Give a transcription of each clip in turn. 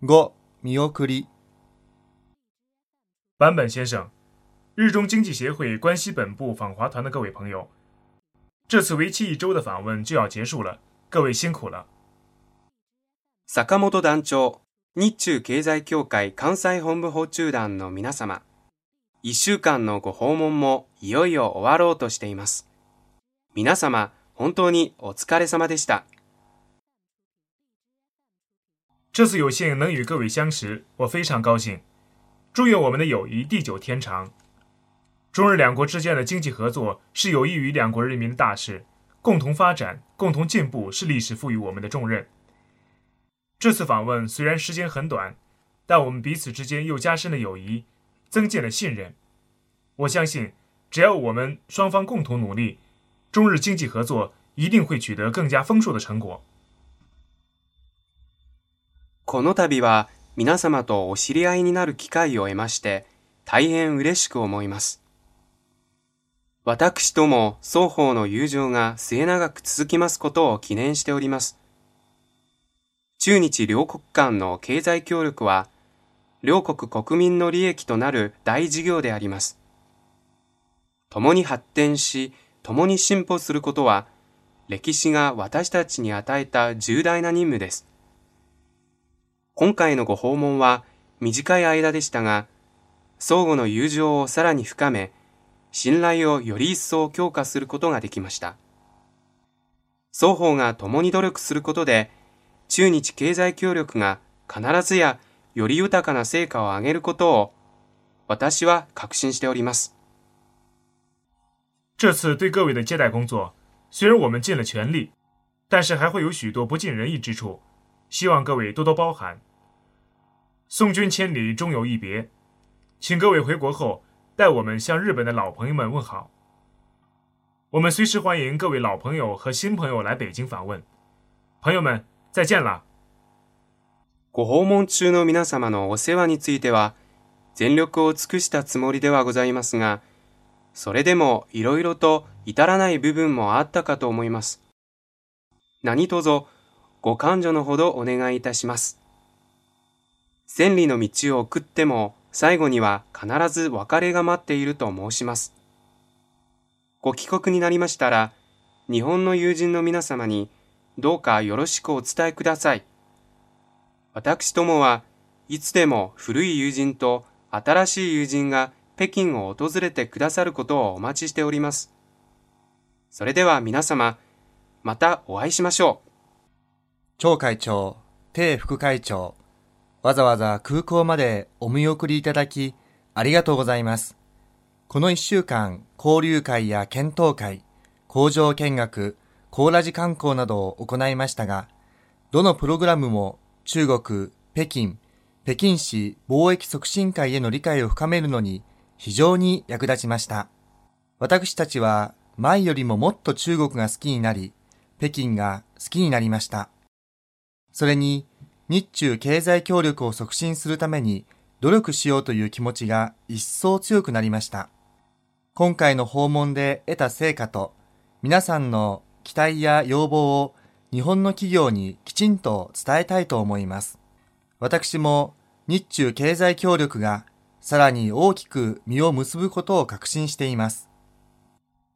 5、見送り。坂本先生，日中经济协会关西本部访华团的各位朋友，这次为期一周的访问就要结束了，各位辛苦了。坂本団長、日中経済協会関西本部訪中団の皆様、一週間のご訪問もいよいよ終わろうとしています。皆様、本当にお疲れ様でした。这次有幸能与各位相识，我非常高兴。祝愿我们的友谊地久天长。中日两国之间的经济合作是有益于两国人民的大事，共同发展、共同进步是历史赋予我们的重任。这次访问虽然时间很短，但我们彼此之间又加深了友谊，增进了信任。我相信，只要我们双方共同努力，中日经济合作一定会取得更加丰硕的成果。この度は皆様とお知り合いになる機会を得まして、大変嬉しく思います。私とも双方の友情が末永く続きますことを記念しております。中日両国間の経済協力は、両国国民の利益となる大事業であります。共に発展し、共に進歩することは、歴史が私たちに与えた重大な任務です。今回のご訪問は短い間でしたが、相互の友情をさらに深め、信頼をより一層強化することができました。双方が共に努力することで、中日経済協力が必ずやより豊かな成果を上げることを、私は確信しております。这次对各位的接待工作，虽然我们尽了全力，但是还会有许多不尽人意之处，希望各位多多包涵。送君千里，终有一别，请各位回国后代我们向日本的老朋友们问好。我们随时欢迎各位老朋友和新朋友来北京访问。朋友们，再见了。ご訪問中の皆様のお世話については、全力を尽くしたつもりではございますが、それでもいろいろと至らない部分もあったかと思います。何卒ご勘定のほどお願いいたします。千里の道を送っても最後には必ず別れが待っていると申します。ご帰国になりましたら、日本の友人の皆様にどうかよろしくお伝えください。私どもはいつでも古い友人と新しい友人が北京を訪れてくださることをお待ちしております。それでは皆様、またお会いしましょう。張会長、鄭副会長、わざわざ空港までお見送りいただき、ありがとうございます。この一週間、交流会や検討会、工場見学、コーラジ観光などを行いましたが、どのプログラムも中国、北京、北京市貿易促進会への理解を深めるのに非常に役立ちました。私たちは前よりももっと中国が好きになり、北京が好きになりました。それに、日中経済協力を促進するために努力しようという気持ちが一層強くなりました。今回の訪問で得た成果と皆さんの期待や要望を日本の企業にきちんと伝えたいと思います。私も日中経済協力がさらに大きく実を結ぶことを確信しています。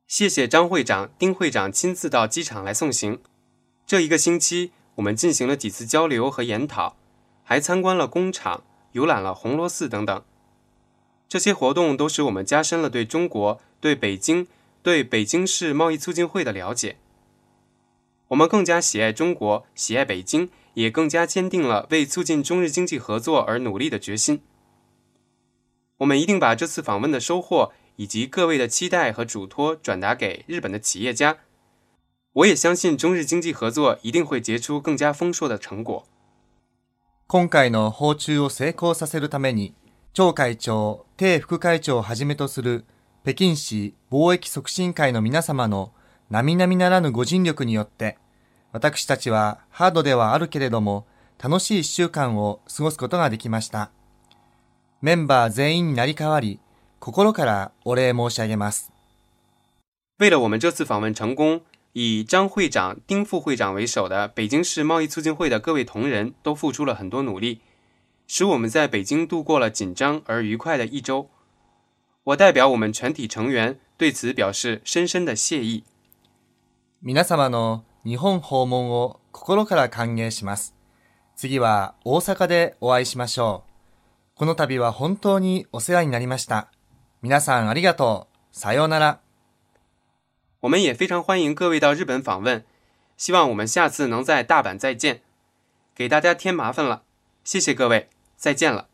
谢谢张会长、丁会长亲自到机场来送行。这一个星期，我们进行了几次交流和研讨，还参观了工厂、游览了红螺寺等等。这些活动都使我们加深了对中国、对北京、对北京市贸易促进会的了解。我们更加喜爱中国，喜爱北京，也更加坚定了为促进中日经济合作而努力的决心。我们一定把这次访问的收获以及各位的期待和嘱托转达给日本的企业家。我也相信中日经济合作一定会结出更加丰硕的成果。今回の訪中を成功させるために、張会長、鄭副会長をはじめとする北京市貿易促進会の皆様の並々ならぬご尽力によって、私たちはハードではあるけれども、楽しい一週間を過ごすことができました。メンバー全員になり代わり、心からお礼申し上げます。为了我们这次访问成功，以张会长、丁副会长为首的北京市贸易促进会的各位同仁都付出了很多努力， 使我们在北京度过了紧張而愉快的一周。我代表我們全體成員對此表示深深的謝意。皆様の日本訪問を心から歓迎します。次は大阪でお会いしましょう。この度は本当にお世話になりました。皆さんありがとう。さようなら。 我们也非常欢迎各位到日本访问，希望我们下次能在大阪再见，给大家添麻烦了，谢谢各位，再见了。